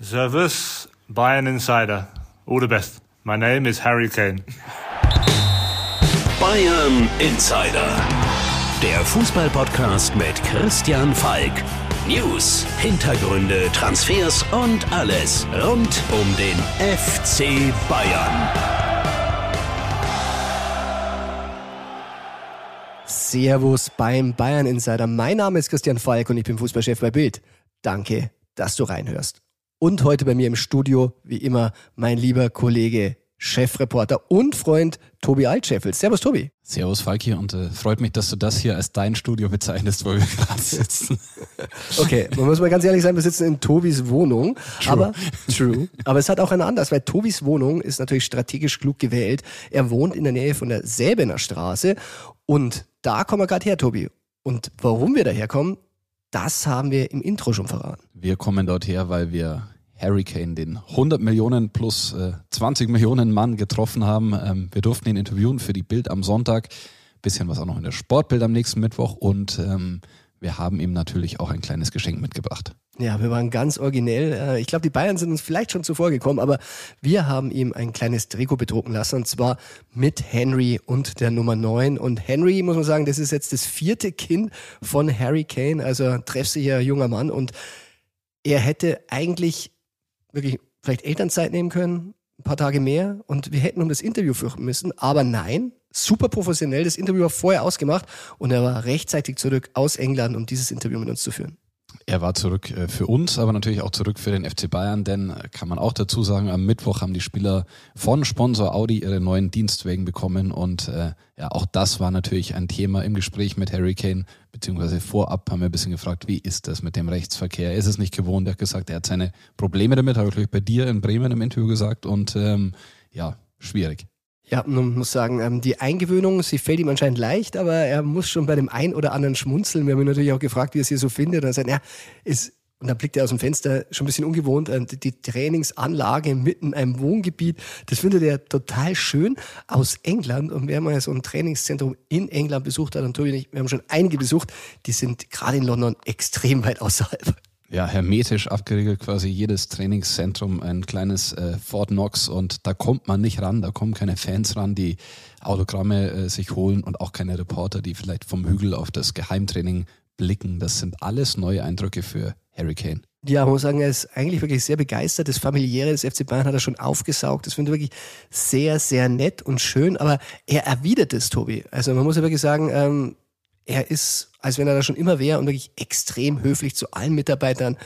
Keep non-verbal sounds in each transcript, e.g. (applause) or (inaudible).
Servus, Bayern Insider. All the best. My name is Harry Kane. Bayern Insider. Der Fußballpodcast mit Christian Falk. News, Hintergründe, Transfers und alles rund um den FC Bayern. Servus beim Bayern Insider. Mein Name ist Christian Falk und ich bin Fußballchef bei Bild. Danke, dass du reinhörst. Und heute bei mir im Studio, wie immer, mein lieber Kollege, Chefreporter und Freund Tobi Altscheffel. Servus, Tobi. Servus, Falki, und äh, freut mich, dass du das hier als dein Studio bezeichnest, wo wir gerade sitzen. (laughs) Okay, man muss mal ganz ehrlich sein, wir sitzen in Tobis Wohnung. True. Aber, (laughs) true. Aber es hat auch einen anders, weil Tobis Wohnung ist natürlich strategisch klug gewählt. Er wohnt in der Nähe von der Säbener Straße und da kommen wir gerade her, Tobi. Und warum wir daherkommen, das haben wir im Intro schon verraten. Wir kommen dort her, weil wir Harry Kane, den 100 Millionen plus äh, 20 Millionen Mann getroffen haben. Ähm, wir durften ihn interviewen für die Bild am Sonntag. Bisschen was auch noch in der Sportbild am nächsten Mittwoch und ähm, wir haben ihm natürlich auch ein kleines Geschenk mitgebracht. Ja, wir waren ganz originell. Äh, ich glaube, die Bayern sind uns vielleicht schon zuvor gekommen, aber wir haben ihm ein kleines Trikot bedrucken lassen und zwar mit Henry und der Nummer 9. Und Henry, muss man sagen, das ist jetzt das vierte Kind von Harry Kane, also treffsicher junger Mann und er hätte eigentlich wirklich vielleicht Elternzeit nehmen können, ein paar Tage mehr und wir hätten um das Interview fürchten müssen. Aber nein, super professionell. Das Interview war vorher ausgemacht und er war rechtzeitig zurück aus England, um dieses Interview mit uns zu führen. Er war zurück äh, für uns, aber natürlich auch zurück für den FC Bayern, denn äh, kann man auch dazu sagen, am Mittwoch haben die Spieler von Sponsor Audi ihre neuen Dienstwagen bekommen und äh, ja, auch das war natürlich ein Thema im Gespräch mit Harry Kane, beziehungsweise vorab haben wir ein bisschen gefragt, wie ist das mit dem Rechtsverkehr? Er ist es nicht gewohnt, er hat gesagt, er hat seine Probleme damit, habe ich bei dir in Bremen im Interview gesagt und ähm, ja, schwierig. Ja, man muss sagen, ähm, die Eingewöhnung, sie fällt ihm anscheinend leicht, aber er muss schon bei dem ein oder anderen schmunzeln. Wir haben ihn natürlich auch gefragt, wie er es hier so findet. Und er sagt, ja, ist, und dann blickt er aus dem Fenster, schon ein bisschen ungewohnt, äh, die Trainingsanlage mitten in einem Wohngebiet. Das findet er total schön aus England. Und wer mal so ein Trainingszentrum in England besucht hat, und Tobi nicht, wir haben schon einige besucht, die sind gerade in London extrem weit außerhalb ja, hermetisch abgeriegelt, quasi jedes Trainingszentrum ein kleines äh, Fort Knox und da kommt man nicht ran, da kommen keine Fans ran, die Autogramme äh, sich holen und auch keine Reporter, die vielleicht vom Hügel auf das Geheimtraining blicken. Das sind alles neue Eindrücke für Harry Kane. Ja, man muss sagen, er ist eigentlich wirklich sehr begeistert. Das familiäre des FC Bayern hat er schon aufgesaugt. Das finde ich wirklich sehr, sehr nett und schön. Aber er erwidert es, Tobi. Also man muss ja wirklich sagen, ähm, er ist, als wenn er da schon immer wäre und wirklich extrem höflich zu allen Mitarbeitern,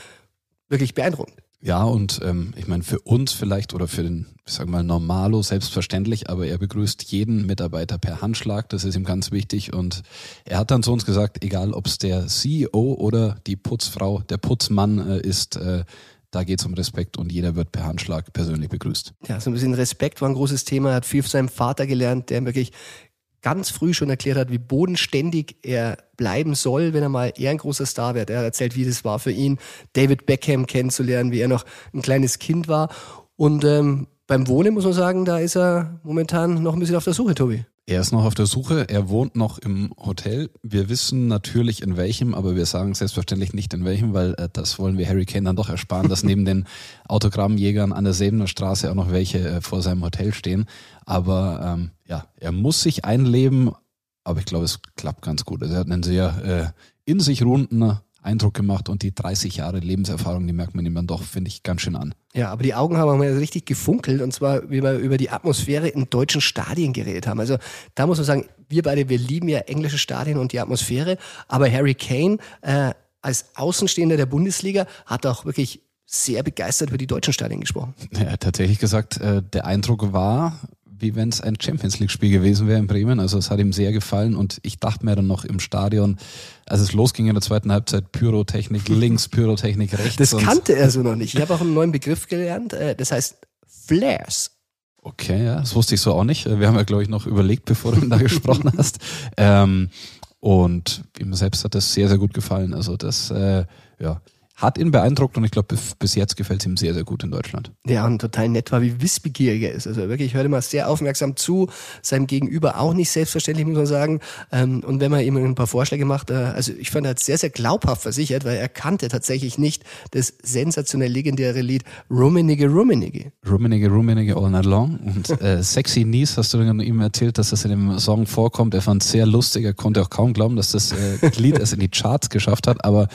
wirklich beeindruckend. Ja, und ähm, ich meine, für uns vielleicht oder für den, ich sag mal, Normalo selbstverständlich, aber er begrüßt jeden Mitarbeiter per Handschlag, das ist ihm ganz wichtig. Und er hat dann zu uns gesagt, egal ob es der CEO oder die Putzfrau, der Putzmann äh, ist, äh, da geht es um Respekt und jeder wird per Handschlag persönlich begrüßt. Ja, so ein bisschen Respekt war ein großes Thema. Er hat viel von seinem Vater gelernt, der wirklich ganz früh schon erklärt hat, wie bodenständig er bleiben soll, wenn er mal eher ein großer Star wird. Er erzählt, wie das war für ihn, David Beckham kennenzulernen, wie er noch ein kleines Kind war. Und ähm, beim Wohnen muss man sagen, da ist er momentan noch ein bisschen auf der Suche, Tobi. Er ist noch auf der Suche, er wohnt noch im Hotel. Wir wissen natürlich in welchem, aber wir sagen selbstverständlich nicht in welchem, weil äh, das wollen wir Harry Kane dann doch ersparen, dass neben den (laughs) Autogrammjägern an der Säbener Straße auch noch welche äh, vor seinem Hotel stehen. Aber ähm, ja, er muss sich einleben, aber ich glaube, es klappt ganz gut. Also er hat einen sehr äh, in sich runden Eindruck gemacht und die 30 Jahre Lebenserfahrung, die merkt man ihm dann doch, finde ich, ganz schön an. Ja, aber die Augen haben mal richtig gefunkelt und zwar, wie wir über die Atmosphäre in deutschen Stadien geredet haben. Also da muss man sagen, wir beide, wir lieben ja englische Stadien und die Atmosphäre, aber Harry Kane äh, als Außenstehender der Bundesliga hat auch wirklich sehr begeistert über die deutschen Stadien gesprochen. Er hat tatsächlich gesagt, äh, der Eindruck war, wie wenn es ein Champions League-Spiel gewesen wäre in Bremen. Also es hat ihm sehr gefallen und ich dachte mir dann noch im Stadion, als es losging in der zweiten Halbzeit, Pyrotechnik links, Pyrotechnik rechts. Das kannte er so noch nicht. Ich habe auch einen neuen Begriff gelernt, äh, das heißt Flares. Okay, ja, das wusste ich so auch nicht. Wir haben ja, glaube ich, noch überlegt, bevor du da (laughs) gesprochen hast. Ähm, und ihm selbst hat das sehr, sehr gut gefallen. Also das, äh, ja, hat ihn beeindruckt und ich glaube, bis jetzt gefällt es ihm sehr, sehr gut in Deutschland. Ja, und total nett war, wie wissbegierig er ist. Also wirklich, ich höre immer sehr aufmerksam zu, seinem Gegenüber auch nicht selbstverständlich, muss man sagen. Ähm, und wenn man ihm ein paar Vorschläge macht, äh, also ich fand, er hat sehr, sehr glaubhaft versichert, weil er kannte tatsächlich nicht das sensationell legendäre Lied Rummenigge Rummenigge. Rummenigge Rummenigge All Night Long. Und (laughs) äh, Sexy Niece hast du ihm erzählt, dass das in dem Song vorkommt. Er fand es sehr lustig, er konnte auch kaum glauben, dass das äh, Lied es in die Charts geschafft hat, aber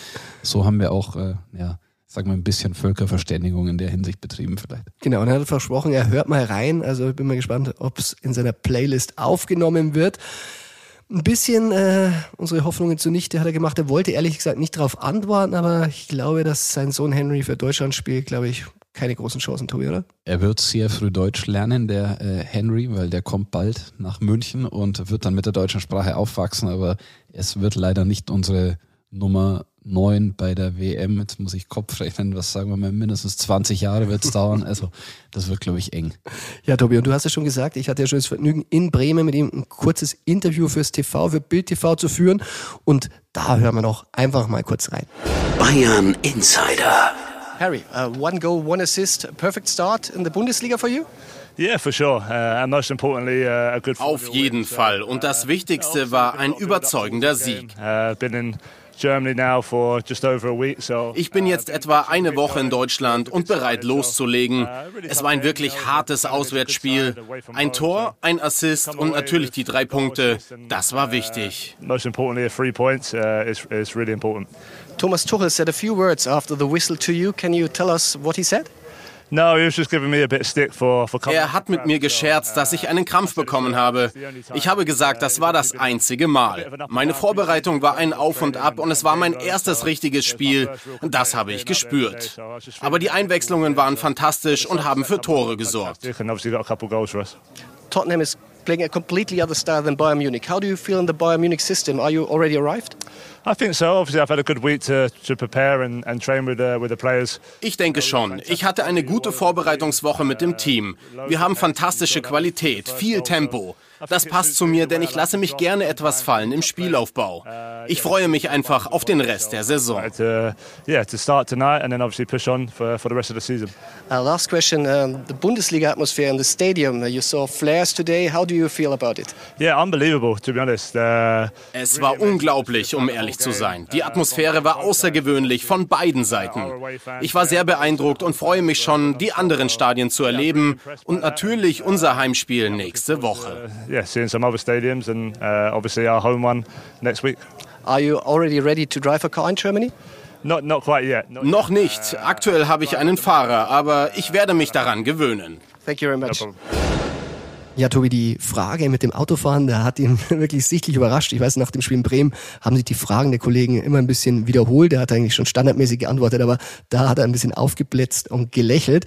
so haben wir auch, äh, ja, sagen wir, ein bisschen Völkerverständigung in der Hinsicht betrieben vielleicht. Genau, und er hat versprochen, er hört mal rein. Also ich bin mal gespannt, ob es in seiner Playlist aufgenommen wird. Ein bisschen äh, unsere Hoffnungen zunichte hat er gemacht. Er wollte ehrlich gesagt nicht darauf antworten, aber ich glaube, dass sein Sohn Henry für Deutschland spielt, glaube ich, keine großen Chancen, Tobi, oder? Er wird sehr früh Deutsch lernen, der äh, Henry, weil der kommt bald nach München und wird dann mit der deutschen Sprache aufwachsen, aber es wird leider nicht unsere Nummer 9 bei der WM. Jetzt muss ich Kopf rechnen, was sagen wir mal, mindestens 20 Jahre wird es dauern. Also das wird, glaube ich, eng. Ja, Tobi, und du hast ja schon gesagt, ich hatte ja schon das Vergnügen, in Bremen mit ihm ein kurzes Interview fürs TV, für Bild TV zu führen. Und da hören wir noch einfach mal kurz rein. Bayern Insider. Harry, uh, one goal, one assist, perfect start in the Bundesliga for you? Yeah, for sure. Uh, and most importantly, uh, a good Auf jeden Fall. Und das Wichtigste war ein überzeugender Sieg. Uh, ich bin jetzt etwa eine Woche in Deutschland und bereit loszulegen. Es war ein wirklich hartes Auswärtsspiel. Ein Tor, ein Assist und natürlich die drei Punkte. Das war wichtig. Most importantly, three points uh, is, is really important. Thomas Tuchel said a few words after the whistle to you. Can you tell us what he said? Er hat mit mir gescherzt, dass ich einen Krampf bekommen habe. Ich habe gesagt, das war das einzige Mal. Meine Vorbereitung war ein Auf und Ab und es war mein erstes richtiges Spiel. Das habe ich gespürt. Aber die Einwechslungen waren fantastisch und haben für Tore gesorgt. Tottenham is playing a completely other style than Bayern Munich. How do you feel in the Bayern Munich system? Are you already arrived? Ich denke schon. Ich hatte eine gute Vorbereitungswoche mit dem Team. Wir haben fantastische Qualität, viel Tempo. Das passt zu mir, denn ich lasse mich gerne etwas fallen im Spielaufbau. Ich freue mich einfach auf den Rest der Saison. Uh, last question, uh, the Bundesliga atmosphere in the stadium. Uh, you saw flares today. How do you feel about it? Yeah, unbelievable, to be honest. Uh, es war unglaublich, um ehrlich zu sein. Die Atmosphäre war außergewöhnlich von beiden Seiten. Ich war sehr beeindruckt und freue mich schon, die anderen Stadien zu erleben und natürlich unser Heimspiel nächste Woche yeah, seeing some other stadiums and uh, obviously our home one next week. Are you already ready to drive a car in Germany? Not, not quite yet. Not Noch nicht. Aktuell habe ich einen Fahrer, aber ich werde mich daran gewöhnen. Thank you very much. No ja, Tobi, die Frage mit dem Autofahren, der hat ihn (laughs) wirklich sichtlich überrascht. Ich weiß, nach dem Spiel in Bremen haben sich die Fragen der Kollegen immer ein bisschen wiederholt. Der hat eigentlich schon standardmäßig geantwortet, aber da hat er ein bisschen aufgeblitzt und gelächelt.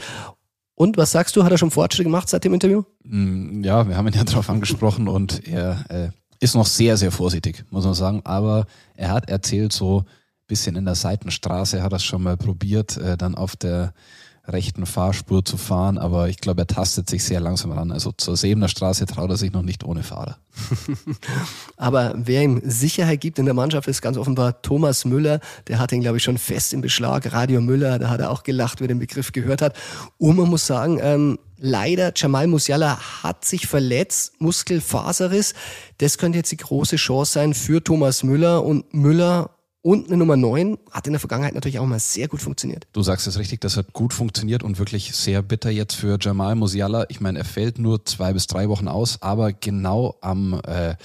Und was sagst du, hat er schon Fortschritte gemacht seit dem Interview? Mm, ja, wir haben ihn ja (laughs) darauf angesprochen und er äh, ist noch sehr, sehr vorsichtig, muss man sagen. Aber er hat erzählt, so ein bisschen in der Seitenstraße hat er es schon mal probiert, äh, dann auf der rechten Fahrspur zu fahren, aber ich glaube, er tastet sich sehr langsam ran. Also zur Sebener Straße traut er sich noch nicht ohne Fahrer. (laughs) aber wer ihm Sicherheit gibt in der Mannschaft, ist ganz offenbar Thomas Müller. Der hat ihn, glaube ich, schon fest im Beschlag. Radio Müller, da hat er auch gelacht, wer den Begriff gehört hat. Und man muss sagen, ähm, leider, Jamal Musiala hat sich verletzt, Muskelfaserriss. Das könnte jetzt die große Chance sein für Thomas Müller. Und Müller und eine Nummer 9 hat in der Vergangenheit natürlich auch mal sehr gut funktioniert. Du sagst es richtig, das hat gut funktioniert und wirklich sehr bitter jetzt für Jamal Musiala. Ich meine, er fällt nur zwei bis drei Wochen aus, aber genau am äh,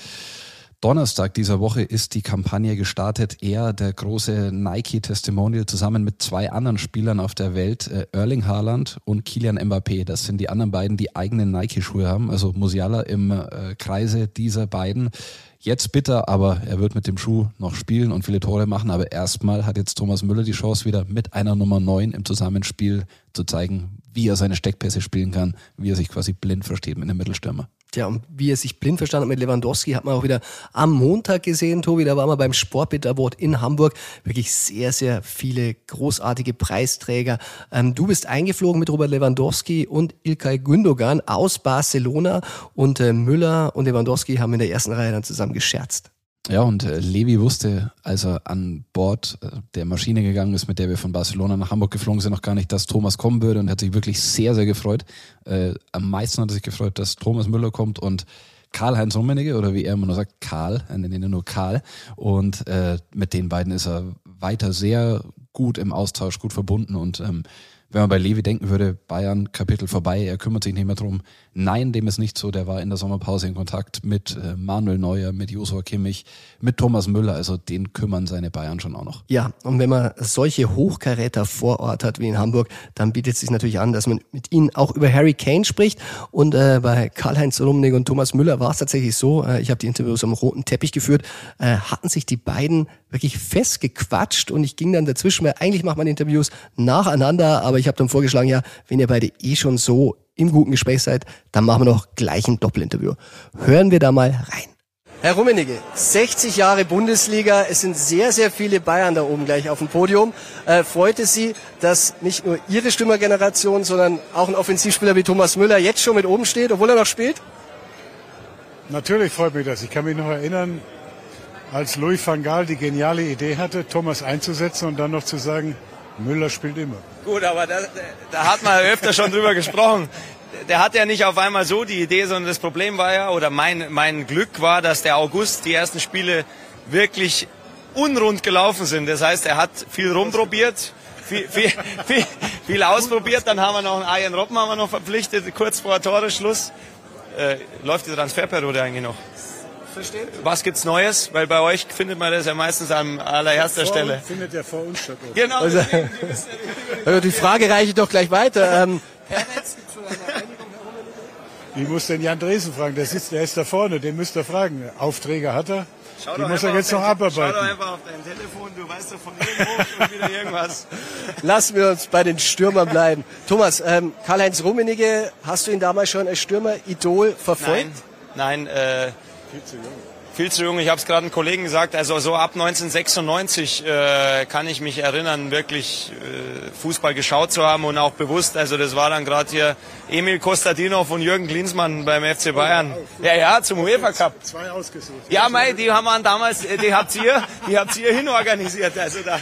Donnerstag dieser Woche ist die Kampagne gestartet. Er, der große Nike-Testimonial, zusammen mit zwei anderen Spielern auf der Welt, äh, Erling Haaland und Kilian Mbappé. Das sind die anderen beiden, die eigene Nike-Schuhe haben. Also Musiala im äh, Kreise dieser beiden. Jetzt bitter, aber er wird mit dem Schuh noch spielen und viele Tore machen. Aber erstmal hat jetzt Thomas Müller die Chance, wieder mit einer Nummer 9 im Zusammenspiel zu zeigen, wie er seine Steckpässe spielen kann, wie er sich quasi blind versteht mit dem Mittelstürmer. Tja, und wie er sich blind verstanden hat mit Lewandowski, hat man auch wieder am Montag gesehen, Tobi. Da waren wir beim Sportbit Award in Hamburg. Wirklich sehr, sehr viele großartige Preisträger. Ähm, du bist eingeflogen mit Robert Lewandowski und Ilkay Gündogan aus Barcelona und äh, Müller und Lewandowski haben in der ersten Reihe dann zusammen gescherzt. Ja, und äh, Levi wusste, als er an Bord äh, der Maschine gegangen ist, mit der wir von Barcelona nach Hamburg geflogen sind, noch gar nicht, dass Thomas kommen würde und hat sich wirklich sehr, sehr gefreut. Äh, am meisten hat er sich gefreut, dass Thomas Müller kommt und Karl-Heinz Rummenigge oder wie er immer nur sagt, Karl, er nennt ihn nur Karl. Und äh, mit den beiden ist er weiter sehr gut im Austausch, gut verbunden und ähm, wenn man bei Levi denken würde, Bayern Kapitel vorbei, er kümmert sich nicht mehr drum. Nein, dem ist nicht so. Der war in der Sommerpause in Kontakt mit äh, Manuel Neuer, mit Josua Kimmich, mit Thomas Müller. Also den kümmern seine Bayern schon auch noch. Ja, und wenn man solche Hochkaräter vor Ort hat wie in Hamburg, dann bietet es sich natürlich an, dass man mit ihnen auch über Harry Kane spricht. Und äh, bei Karl-Heinz Rummenigge und Thomas Müller war es tatsächlich so, äh, ich habe die Interviews am roten Teppich geführt, äh, hatten sich die beiden wirklich festgequatscht und ich ging dann dazwischen, weil eigentlich macht man Interviews nacheinander, aber ich habe dann vorgeschlagen, ja, wenn ihr beide eh schon so im guten Gespräch seid, dann machen wir noch gleich ein Doppelinterview. Hören wir da mal rein. Herr Rummenigge, 60 Jahre Bundesliga, es sind sehr, sehr viele Bayern da oben gleich auf dem Podium. Äh, freut es Sie, dass nicht nur Ihre Stürmergeneration, sondern auch ein Offensivspieler wie Thomas Müller jetzt schon mit oben steht, obwohl er noch spielt? Natürlich freut mich das. Ich kann mich noch erinnern, als Louis van Gaal die geniale Idee hatte, Thomas einzusetzen und dann noch zu sagen, Müller spielt immer. Gut, aber da, da hat man öfter schon drüber gesprochen. Der hat ja nicht auf einmal so die Idee, sondern das Problem war ja, oder mein, mein Glück war, dass der August die ersten Spiele wirklich unrund gelaufen sind. Das heißt, er hat viel rumprobiert, viel, viel, viel, viel ausprobiert. Dann haben wir noch einen Arjen Robben haben wir noch verpflichtet, kurz vor Toreschluss. Äh, läuft die Transferperiode eigentlich noch? Versteht? Was gibt's Neues? Weil bei euch findet man das ja meistens an allererster vor Stelle. Findet ja vor uns statt. Genau. Also, (laughs) also die Frage reiche ich doch gleich weiter. Ähm, ich muss den Jan Dresen fragen, der sitzt, der ist da vorne, den müsst ihr fragen. Aufträge hat er. Schau die muss er jetzt noch abarbeiten. Schau doch einfach auf dein Telefon, du weißt doch von irgendwo schon wieder irgendwas. (laughs) Lassen wir uns bei den Stürmern bleiben. Thomas, ähm, Karl-Heinz Rummenigge, hast du ihn damals schon als Stürmer-Idol verfolgt? Nein, nein äh, viel zu jung. Viel zu jung. Ich habe es gerade einem Kollegen gesagt. Also so ab 1996 äh, kann ich mich erinnern, wirklich äh, Fußball geschaut zu haben und auch bewusst. Also das war dann gerade hier Emil Kostadinov und Jürgen Klinsmann beim FC Bayern. Ja, ja, zum UEFA Cup. Zwei ausgesucht. Ja, mei, die haben wir damals, äh, die habt ihr, die habt ihr hinorganisiert. Also da.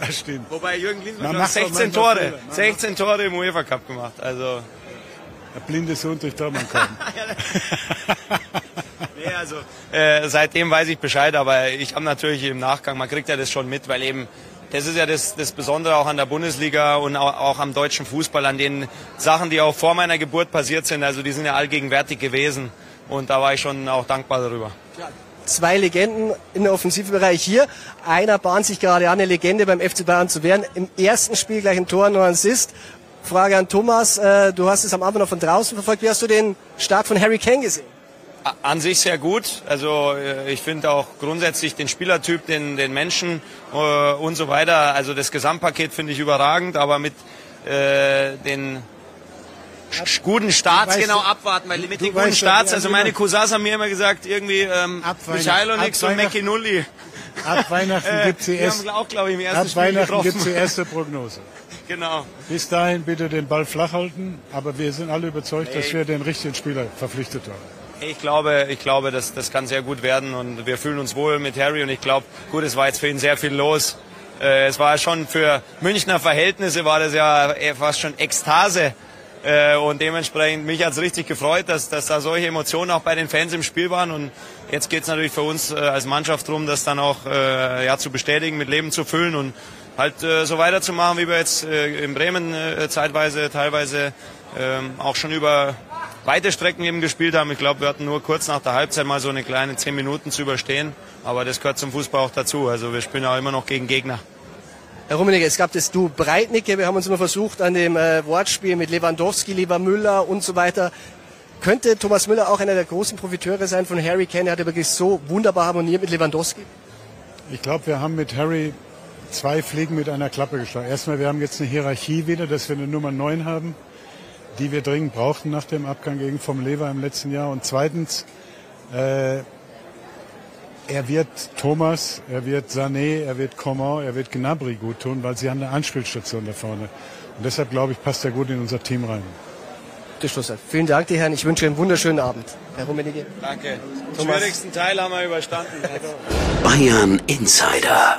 Das stimmt. Wobei Jürgen Klinsmann hat 16 Tore, 16 Tore im UEFA Cup gemacht. Also. Der blinde Sohn durch Dortmund kommen. (laughs) (laughs) nee, also äh, seitdem weiß ich Bescheid, aber ich habe natürlich im Nachgang, man kriegt ja das schon mit, weil eben das ist ja das, das Besondere auch an der Bundesliga und auch, auch, am deutschen Fußball, an den Sachen, die auch vor meiner Geburt passiert sind. Also die sind ja allgegenwärtig gewesen und da war ich schon auch dankbar darüber. Zwei Legenden im Offensivbereich hier. Einer bahnt sich gerade an, eine Legende beim FC Bayern zu werden. Im ersten Spiel gleich ein Tor, noch ein Assist. Frage an Thomas, äh, du hast es am Abend noch von draußen verfolgt. Wie hast du den Start von Harry Kane gesehen? An sich sehr gut. Also äh, ich finde auch grundsätzlich den Spielertyp, den, den Menschen äh, und so weiter. Also das Gesamtpaket finde ich überragend, aber mit äh, den guten Starts weißt, genau abwarten, weil mit den guten Starts, also meine Cousins haben mir immer gesagt, irgendwie ähm, Michailonix und McKinulli. Ab Weihnachten (laughs) gibt es die, erste, auch, ich, im ersten ab Weihnachten gibt's die (laughs) erste Prognose. Genau. Bis dahin bitte den Ball flach halten, aber wir sind alle überzeugt, dass wir den richtigen Spieler verpflichtet haben. Ich glaube, ich glaube, das, das kann sehr gut werden und wir fühlen uns wohl mit Harry und ich glaube, gut, es war jetzt für ihn sehr viel los. Äh, es war schon für Münchner Verhältnisse war das ja fast schon Ekstase. Äh, und dementsprechend, mich hat es richtig gefreut, dass, dass da solche Emotionen auch bei den Fans im Spiel waren. Und jetzt geht es natürlich für uns äh, als Mannschaft darum, das dann auch äh, ja, zu bestätigen, mit Leben zu füllen und halt äh, so weiterzumachen, wie wir jetzt äh, in Bremen äh, zeitweise, teilweise ähm, auch schon über weite Strecken eben gespielt haben. Ich glaube, wir hatten nur kurz nach der Halbzeit mal so eine kleine zehn Minuten zu überstehen. Aber das gehört zum Fußball auch dazu. Also wir spielen auch immer noch gegen Gegner. Herr Rummenigge, es gab das Du Breitnicke. Wir haben uns immer versucht an dem äh, Wortspiel mit Lewandowski, lieber Müller und so weiter. Könnte Thomas Müller auch einer der großen Profiteure sein von Harry Kane? Er hat ja wirklich so wunderbar harmoniert mit Lewandowski. Ich glaube, wir haben mit Harry zwei Fliegen mit einer Klappe geschlagen. Erstmal, wir haben jetzt eine Hierarchie wieder, dass wir eine Nummer 9 haben die wir dringend brauchten nach dem Abgang gegen vom Lever im letzten Jahr. Und zweitens, äh, er wird Thomas, er wird Sané, er wird Coman, er wird Gnabry gut tun, weil sie haben eine Anspielstation da vorne. Und deshalb glaube ich, passt er gut in unser Team rein. Abgeschlossen. Vielen Dank, die Herren. Ich wünsche einen wunderschönen Abend. Herr Rummenigge. Danke. Den schwierigsten Teil haben wir überstanden. Bayern Insider.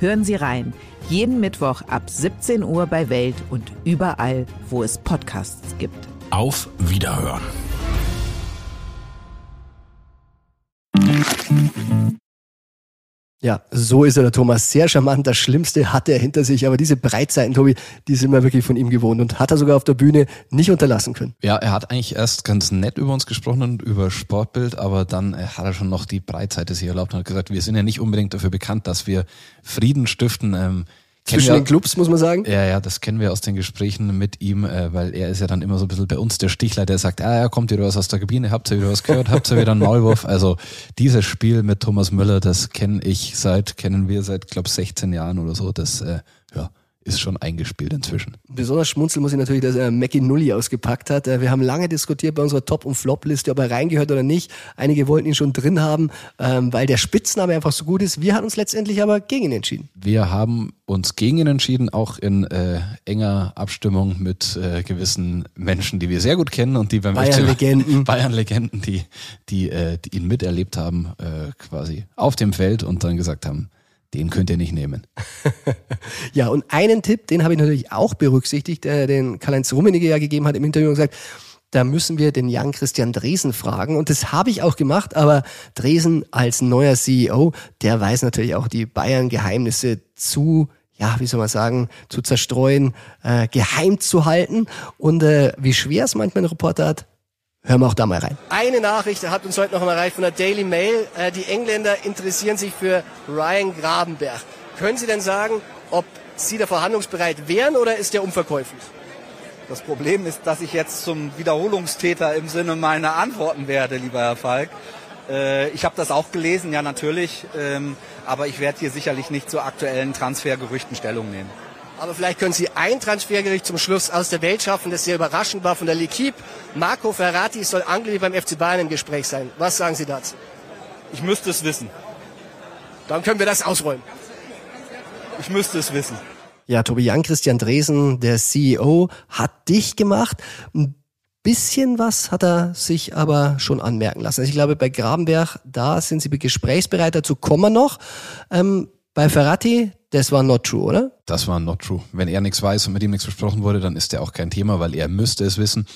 Hören Sie rein. Jeden Mittwoch ab 17 Uhr bei Welt und überall, wo es Podcasts gibt. Auf Wiederhören. Ja, so ist er, der Thomas. Sehr charmant. Das Schlimmste hat er hinter sich. Aber diese Breitseiten, Tobi, die sind wir wirklich von ihm gewohnt und hat er sogar auf der Bühne nicht unterlassen können. Ja, er hat eigentlich erst ganz nett über uns gesprochen und über Sportbild, aber dann äh, hat er schon noch die Breitseite sich erlaubt und hat gesagt, wir sind ja nicht unbedingt dafür bekannt, dass wir Frieden stiften. Ähm, zwischen den Clubs, muss man sagen. Ja, ja, das kennen wir aus den Gesprächen mit ihm, äh, weil er ist ja dann immer so ein bisschen bei uns der Stichler, der sagt, ah ja, kommt wieder was aus der Kabine, habt ihr wieder was gehört, habt ihr wieder einen Maulwurf. Also dieses Spiel mit Thomas Müller, das kenne ich seit, kennen wir seit, glaube 16 Jahren oder so. Das, äh, ist schon eingespielt inzwischen. Besonders schmunzeln muss ich natürlich, dass er Mackie Nulli ausgepackt hat. Äh, wir haben lange diskutiert bei unserer Top- und Flop-Liste, ob er reingehört oder nicht. Einige wollten ihn schon drin haben, ähm, weil der Spitzname einfach so gut ist. Wir haben uns letztendlich aber gegen ihn entschieden. Wir haben uns gegen ihn entschieden, auch in äh, enger Abstimmung mit äh, gewissen Menschen, die wir sehr gut kennen und die beim Bayern-Legenden, (laughs) Bayern-Legenden, die, die, äh, die ihn miterlebt haben, äh, quasi auf dem Feld und dann gesagt haben, den könnt ihr nicht nehmen. (laughs) ja, und einen Tipp, den habe ich natürlich auch berücksichtigt, äh, den Karl-Heinz Rummenigge ja gegeben hat im Interview und gesagt, da müssen wir den Jan Christian Dresen fragen. Und das habe ich auch gemacht, aber Dresen als neuer CEO, der weiß natürlich auch die Bayern-Geheimnisse zu ja, wie soll man sagen, zu zerstreuen, äh, geheim zu halten. Und äh, wie schwer es manchmal ein Reporter hat, Hören wir auch da mal rein. Eine Nachricht hat uns heute noch einmal erreicht von der Daily Mail. Äh, die Engländer interessieren sich für Ryan Grabenberg. Können Sie denn sagen, ob Sie da verhandlungsbereit wären oder ist der unverkäuflich? Das Problem ist, dass ich jetzt zum Wiederholungstäter im Sinne meiner Antworten werde, lieber Herr Falk. Äh, ich habe das auch gelesen, ja natürlich, ähm, aber ich werde hier sicherlich nicht zu aktuellen Transfergerüchten Stellung nehmen. Aber vielleicht können Sie ein Transfergericht zum Schluss aus der Welt schaffen, das sehr überraschend war von der L'Equipe. Marco Ferrati soll angeblich beim FC Bayern im Gespräch sein. Was sagen Sie dazu? Ich müsste es wissen. Dann können wir das ausräumen. Ich müsste es wissen. Ja, Tobi Jan Christian Dresen, der CEO, hat dich gemacht. Ein bisschen was hat er sich aber schon anmerken lassen. Also ich glaube, bei Grabenberg, da sind Sie gesprächsbereit, dazu kommen wir noch. Ähm, bei Ferrati, das war not true, oder? Das war not true. Wenn er nichts weiß und mit ihm nichts besprochen wurde, dann ist er auch kein Thema, weil er müsste es wissen.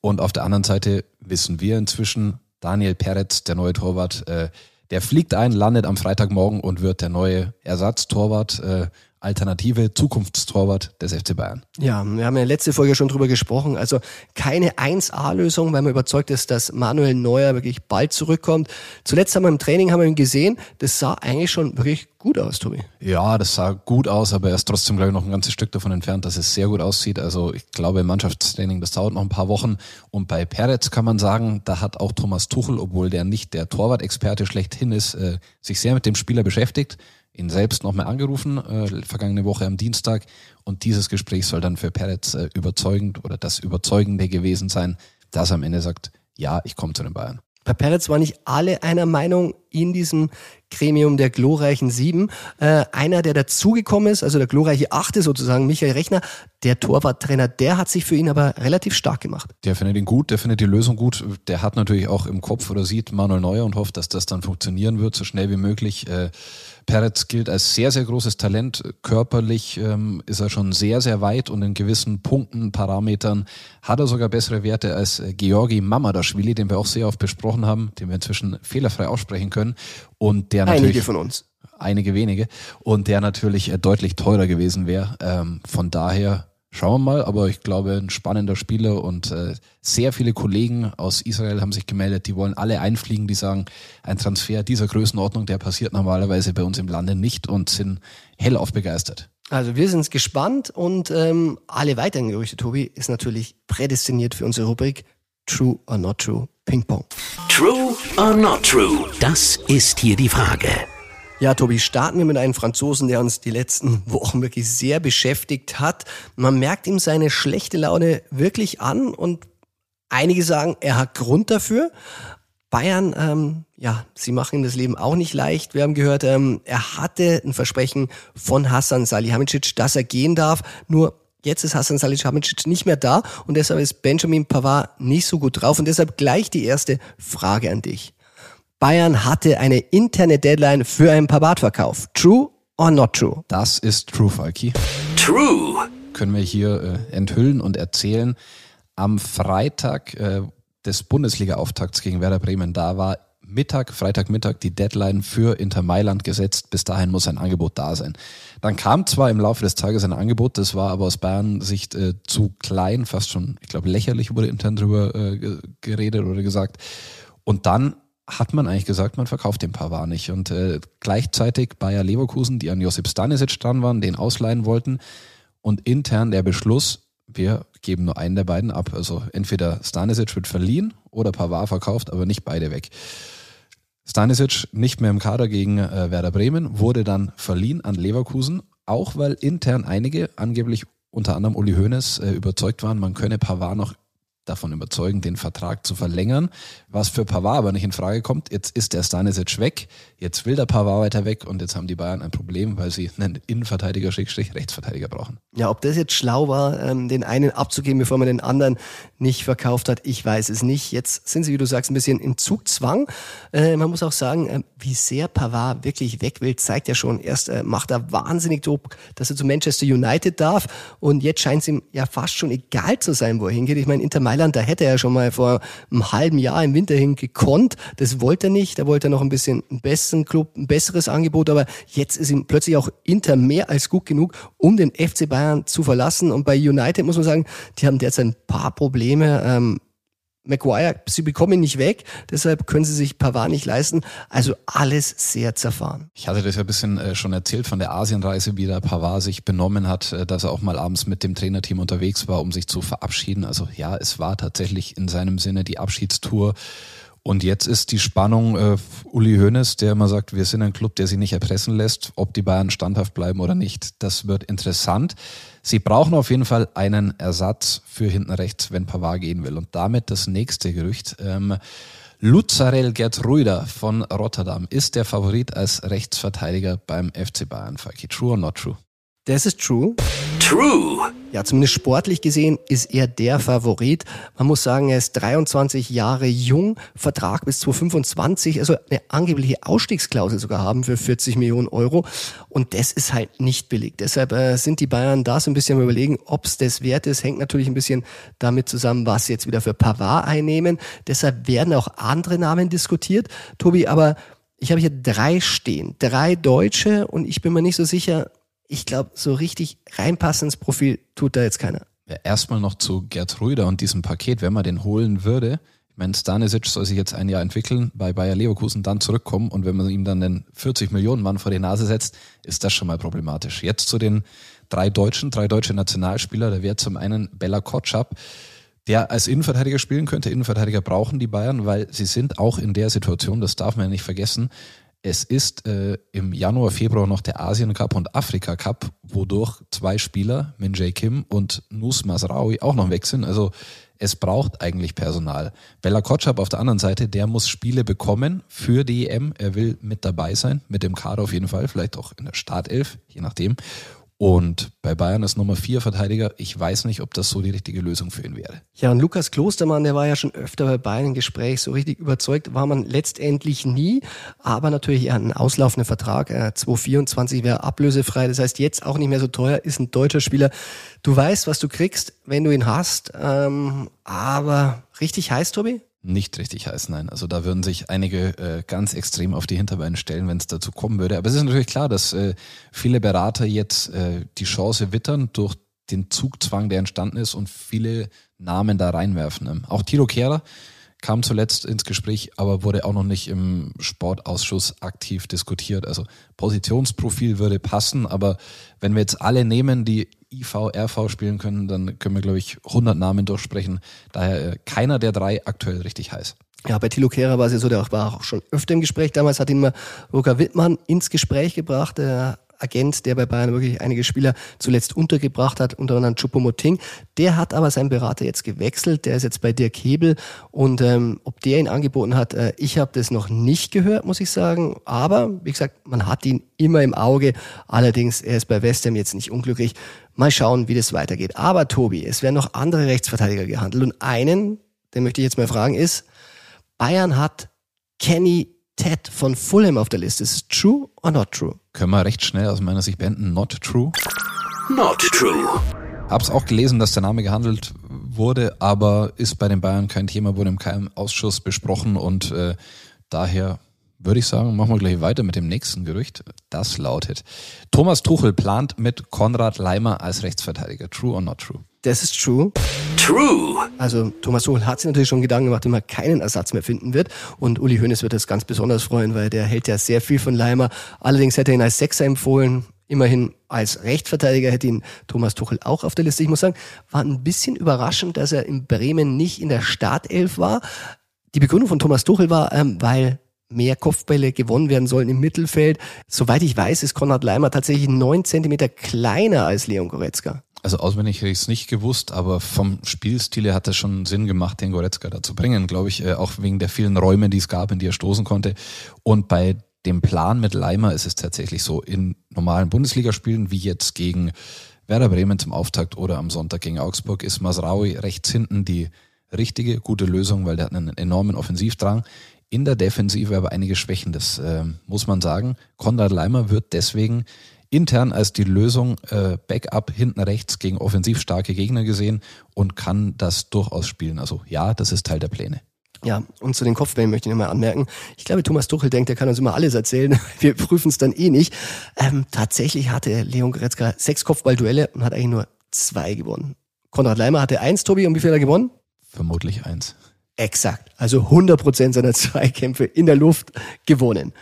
Und auf der anderen Seite wissen wir inzwischen, Daniel Peretz, der neue Torwart, äh, der fliegt ein, landet am Freitagmorgen und wird der neue Ersatztorwart. Äh, Alternative Zukunftstorwart des FC Bayern. Ja, wir haben ja letzte Folge schon drüber gesprochen. Also keine 1A-Lösung, weil man überzeugt ist, dass Manuel Neuer wirklich bald zurückkommt. Zuletzt haben wir im Training haben wir ihn gesehen. Das sah eigentlich schon wirklich gut aus, Tobi. Ja, das sah gut aus, aber er ist trotzdem, glaube ich, noch ein ganzes Stück davon entfernt, dass es sehr gut aussieht. Also ich glaube, im Mannschaftstraining, das dauert noch ein paar Wochen. Und bei Peretz kann man sagen, da hat auch Thomas Tuchel, obwohl der nicht der Torwart-Experte schlechthin ist, äh, sich sehr mit dem Spieler beschäftigt ihn selbst nochmal angerufen, äh, vergangene Woche am Dienstag. Und dieses Gespräch soll dann für Peretz äh, überzeugend oder das Überzeugende gewesen sein, dass er am Ende sagt, ja, ich komme zu den Bayern. Bei Peretz waren nicht alle einer Meinung in diesem Gremium der glorreichen Sieben. Äh, einer, der dazugekommen ist, also der glorreiche Achte sozusagen, Michael Rechner, der Torwarttrainer, der hat sich für ihn aber relativ stark gemacht. Der findet ihn gut, der findet die Lösung gut. Der hat natürlich auch im Kopf oder sieht Manuel Neuer und hofft, dass das dann funktionieren wird, so schnell wie möglich. Äh, Peretz gilt als sehr, sehr großes Talent. Körperlich ähm, ist er schon sehr, sehr weit und in gewissen Punkten, Parametern hat er sogar bessere Werte als äh, Georgi Mamadashvili, den wir auch sehr oft besprochen haben, den wir inzwischen fehlerfrei aussprechen können. Und der natürlich, einige von uns. Einige wenige. Und der natürlich äh, deutlich teurer gewesen wäre. Ähm, von daher Schauen wir mal, aber ich glaube, ein spannender Spieler und äh, sehr viele Kollegen aus Israel haben sich gemeldet, die wollen alle einfliegen, die sagen, ein Transfer dieser Größenordnung, der passiert normalerweise bei uns im Lande nicht und sind hellauf begeistert. Also wir sind gespannt und ähm, alle weiteren Gerüchte, Tobi, ist natürlich prädestiniert für unsere Rubrik True or Not True Ping Pong. True or Not True? Das ist hier die Frage. Ja, Tobi, starten wir mit einem Franzosen, der uns die letzten Wochen wirklich sehr beschäftigt hat. Man merkt ihm seine schlechte Laune wirklich an und einige sagen, er hat Grund dafür. Bayern, ähm, ja, sie machen ihm das Leben auch nicht leicht. Wir haben gehört, ähm, er hatte ein Versprechen von Hassan Salihamidzic, dass er gehen darf. Nur jetzt ist Hassan Salihamidzic nicht mehr da und deshalb ist Benjamin Pavard nicht so gut drauf. Und deshalb gleich die erste Frage an dich. Bayern hatte eine interne Deadline für einen Pavard-Verkauf. True or not true? Das ist true, Falki. True. Können wir hier äh, enthüllen und erzählen. Am Freitag äh, des Bundesliga-Auftakts gegen Werder Bremen. Da war Mittag, Freitagmittag die Deadline für Inter Mailand gesetzt. Bis dahin muss ein Angebot da sein. Dann kam zwar im Laufe des Tages ein Angebot, das war aber aus Bayern Sicht äh, zu klein, fast schon, ich glaube, lächerlich wurde intern drüber äh, geredet oder gesagt. Und dann hat man eigentlich gesagt, man verkauft den Pavard nicht. Und äh, gleichzeitig Bayer Leverkusen, die an Josip Stanisic dran waren, den ausleihen wollten. Und intern der Beschluss, wir geben nur einen der beiden ab. Also entweder Stanisic wird verliehen oder Pavard verkauft, aber nicht beide weg. Stanisic nicht mehr im Kader gegen äh, Werder Bremen, wurde dann verliehen an Leverkusen, auch weil intern einige, angeblich unter anderem Uli Hoeneß, äh, überzeugt waren, man könne Pavard noch davon überzeugen, den Vertrag zu verlängern, was für Pavard aber nicht in Frage kommt. Jetzt ist der Stanisic weg, jetzt will der Pavard weiter weg und jetzt haben die Bayern ein Problem, weil sie einen Innenverteidiger, Schrägstrich, Rechtsverteidiger brauchen. Ja, ob das jetzt schlau war, ähm, den einen abzugeben, bevor man den anderen nicht verkauft hat, ich weiß es nicht. Jetzt sind sie, wie du sagst, ein bisschen in Zugzwang. Äh, man muss auch sagen, äh, wie sehr Pavard wirklich weg will, zeigt ja schon. Erst äh, macht er wahnsinnig Druck, dass er zu Manchester United darf und jetzt scheint es ihm ja fast schon egal zu sein, wo er hingeht. Ich meine, Inter Mailand, da hätte er ja schon mal vor einem halben Jahr im Winter hin gekonnt. Das wollte er nicht. Da wollte er noch ein bisschen einen besseren Club, ein besseres Angebot. Aber jetzt ist ihm plötzlich auch Inter mehr als gut genug, um den FC Bayern zu verlassen. Und bei United muss man sagen, die haben derzeit ein paar Probleme. Ähm, Maguire, sie bekommen ihn nicht weg, deshalb können sie sich Pavard nicht leisten. Also alles sehr zerfahren. Ich hatte das ja ein bisschen äh, schon erzählt von der Asienreise, wie der Pavard sich benommen hat, äh, dass er auch mal abends mit dem Trainerteam unterwegs war, um sich zu verabschieden. Also ja, es war tatsächlich in seinem Sinne die Abschiedstour. Und jetzt ist die Spannung äh, Uli Hoeneß, der immer sagt, wir sind ein Club, der sich nicht erpressen lässt, ob die Bayern standhaft bleiben oder nicht. Das wird interessant. Sie brauchen auf jeden Fall einen Ersatz für hinten rechts, wenn Pavard gehen will. Und damit das nächste Gerücht. Ähm, Luzarel Gertruida von Rotterdam ist der Favorit als Rechtsverteidiger beim FC Bayern. Falki, true or not true? Das ist true. True. Ja, zumindest sportlich gesehen ist er der Favorit. Man muss sagen, er ist 23 Jahre jung, Vertrag bis 2025, also eine angebliche Ausstiegsklausel sogar haben für 40 Millionen Euro. Und das ist halt nicht billig. Deshalb äh, sind die Bayern da so ein bisschen überlegen, ob es das wert ist. Hängt natürlich ein bisschen damit zusammen, was sie jetzt wieder für Pavard einnehmen. Deshalb werden auch andere Namen diskutiert. Tobi, aber ich habe hier drei stehen, drei Deutsche und ich bin mir nicht so sicher, ich glaube, so richtig reinpassen ins Profil tut da jetzt keiner. Ja, erstmal noch zu Gerd Rüder und diesem Paket, wenn man den holen würde. Ich meine, Stanisic soll sich jetzt ein Jahr entwickeln, bei Bayer Leverkusen dann zurückkommen und wenn man ihm dann den 40 Millionen Mann vor die Nase setzt, ist das schon mal problematisch. Jetzt zu den drei Deutschen, drei deutsche Nationalspieler, da wäre zum einen Bella Kotschap, der als Innenverteidiger spielen könnte. Innenverteidiger brauchen die Bayern, weil sie sind auch in der Situation, das darf man ja nicht vergessen, es ist äh, im Januar, Februar noch der Asien Cup und Afrika Cup, wodurch zwei Spieler, Min Jae Kim und Nus Masraoui, auch noch weg sind. Also es braucht eigentlich Personal. Bella Kotschap auf der anderen Seite, der muss Spiele bekommen für die EM. Er will mit dabei sein, mit dem Kader auf jeden Fall, vielleicht auch in der Startelf, je nachdem. Und bei Bayern ist Nummer vier Verteidiger. Ich weiß nicht, ob das so die richtige Lösung für ihn wäre. Ja, und Lukas Klostermann, der war ja schon öfter bei Bayern im Gespräch. So richtig überzeugt war man letztendlich nie. Aber natürlich ja, ein auslaufender Vertrag. Äh, 2024 wäre ablösefrei. Das heißt, jetzt auch nicht mehr so teuer. Ist ein deutscher Spieler. Du weißt, was du kriegst, wenn du ihn hast. Ähm, aber richtig heiß, Tobi? Nicht richtig heiß, nein. Also da würden sich einige äh, ganz extrem auf die Hinterbeine stellen, wenn es dazu kommen würde. Aber es ist natürlich klar, dass äh, viele Berater jetzt äh, die Chance wittern durch den Zugzwang, der entstanden ist und viele Namen da reinwerfen. Ähm, auch Tilo Kehrer kam zuletzt ins Gespräch, aber wurde auch noch nicht im Sportausschuss aktiv diskutiert. Also Positionsprofil würde passen, aber wenn wir jetzt alle nehmen, die IV, RV spielen können, dann können wir, glaube ich, 100 Namen durchsprechen. Daher äh, keiner der drei aktuell richtig heiß. Ja, bei Thilo Kehrer war es ja so, der war auch schon öfter im Gespräch. Damals hat ihn mal Roger Wittmann ins Gespräch gebracht. Der Agent, der bei Bayern wirklich einige Spieler zuletzt untergebracht hat, unter anderem Choupo-Moting. Der hat aber seinen Berater jetzt gewechselt, der ist jetzt bei Dirk Hebel und ähm, ob der ihn angeboten hat, äh, ich habe das noch nicht gehört, muss ich sagen, aber wie gesagt, man hat ihn immer im Auge, allerdings er ist bei West Ham jetzt nicht unglücklich. Mal schauen, wie das weitergeht. Aber Tobi, es werden noch andere Rechtsverteidiger gehandelt und einen, den möchte ich jetzt mal fragen, ist, Bayern hat Kenny Ted von Fulham auf der Liste. Ist es true or not true? Können wir recht schnell aus meiner Sicht beenden. Not true. Not true. Hab's auch gelesen, dass der Name gehandelt wurde, aber ist bei den Bayern kein Thema, wurde im keinem Ausschuss besprochen und äh, daher würde ich sagen, machen wir gleich weiter mit dem nächsten Gerücht. Das lautet, Thomas Tuchel plant mit Konrad Leimer als Rechtsverteidiger. True or not true? Das ist true. True. Also Thomas Tuchel hat sich natürlich schon Gedanken gemacht, wenn man keinen Ersatz mehr finden wird. Und Uli Hoeneß wird das ganz besonders freuen, weil der hält ja sehr viel von Leimer. Allerdings hätte er ihn als Sechser empfohlen. Immerhin als Rechtsverteidiger hätte ihn Thomas Tuchel auch auf der Liste. Ich muss sagen, war ein bisschen überraschend, dass er in Bremen nicht in der Startelf war. Die Begründung von Thomas Tuchel war, ähm, weil mehr Kopfbälle gewonnen werden sollen im Mittelfeld. Soweit ich weiß, ist Konrad Leimer tatsächlich neun Zentimeter kleiner als Leon Goretzka. Also auswendig hätte ich es nicht gewusst, aber vom Spielstil her hat es schon Sinn gemacht, den Goretzka da zu bringen, glaube ich, äh, auch wegen der vielen Räume, die es gab, in die er stoßen konnte. Und bei dem Plan mit Leimer ist es tatsächlich so, in normalen Bundesligaspielen, wie jetzt gegen Werder Bremen zum Auftakt oder am Sonntag gegen Augsburg, ist Masraui rechts hinten die richtige, gute Lösung, weil der hat einen enormen Offensivdrang. In der Defensive aber einige Schwächen, das äh, muss man sagen. Konrad Leimer wird deswegen intern als die Lösung äh, Backup hinten rechts gegen offensiv starke Gegner gesehen und kann das durchaus spielen. Also ja, das ist Teil der Pläne. Ja, und zu den Kopfbällen möchte ich nochmal anmerken. Ich glaube, Thomas Tuchel denkt, er kann uns immer alles erzählen. (laughs) Wir prüfen es dann eh nicht. Ähm, tatsächlich hatte Leon Goretzka sechs Kopfballduelle und hat eigentlich nur zwei gewonnen. Konrad Leimer hatte eins, Tobi, und wie viel hat er gewonnen? Vermutlich eins. Exakt. Also 100% seiner (laughs) Zweikämpfe in der Luft gewonnen.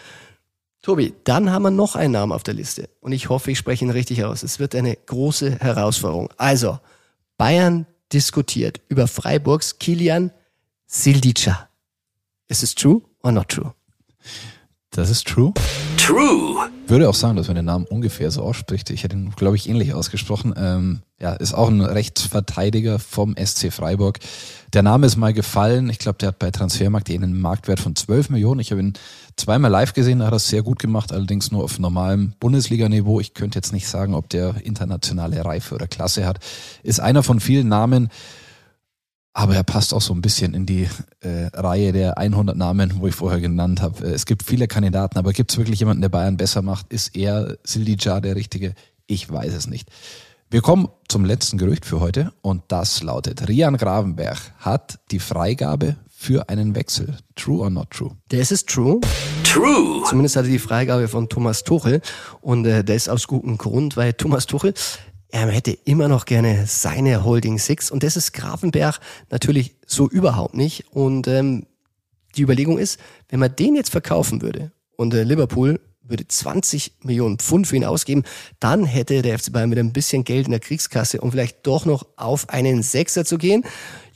Tobi, dann haben wir noch einen Namen auf der Liste. Und ich hoffe, ich spreche ihn richtig aus. Es wird eine große Herausforderung. Also, Bayern diskutiert über Freiburgs Kilian Sildica. Ist es true or not true? Das ist true. True. Würde auch sagen, dass man den Namen ungefähr so ausspricht. Ich hätte ihn, glaube ich, ähnlich ausgesprochen. Ähm, ja, ist auch ein Rechtsverteidiger vom SC Freiburg. Der Name ist mal gefallen. Ich glaube, der hat bei Transfermarkt einen Marktwert von 12 Millionen. Ich habe ihn zweimal live gesehen, da hat er es sehr gut gemacht, allerdings nur auf normalem Bundesliga-Niveau. Ich könnte jetzt nicht sagen, ob der internationale Reife oder Klasse hat. Ist einer von vielen Namen, aber er passt auch so ein bisschen in die äh, Reihe der 100 Namen, wo ich vorher genannt habe. Es gibt viele Kandidaten, aber gibt es wirklich jemanden, der Bayern besser macht? Ist er Sildija der Richtige? Ich weiß es nicht. Wir kommen zum letzten Gerücht für heute und das lautet, Rian Gravenberg hat die Freigabe für einen Wechsel. True or not true? Das ist true. True. Zumindest hatte die Freigabe von Thomas Tuchel und äh, das aus gutem Grund, weil Thomas Tuchel er hätte immer noch gerne seine Holding Six und das ist Grafenberg natürlich so überhaupt nicht. Und ähm, die Überlegung ist, wenn man den jetzt verkaufen würde und äh, Liverpool würde 20 Millionen Pfund für ihn ausgeben, dann hätte der FC Bayern mit ein bisschen Geld in der Kriegskasse, um vielleicht doch noch auf einen Sechser zu gehen.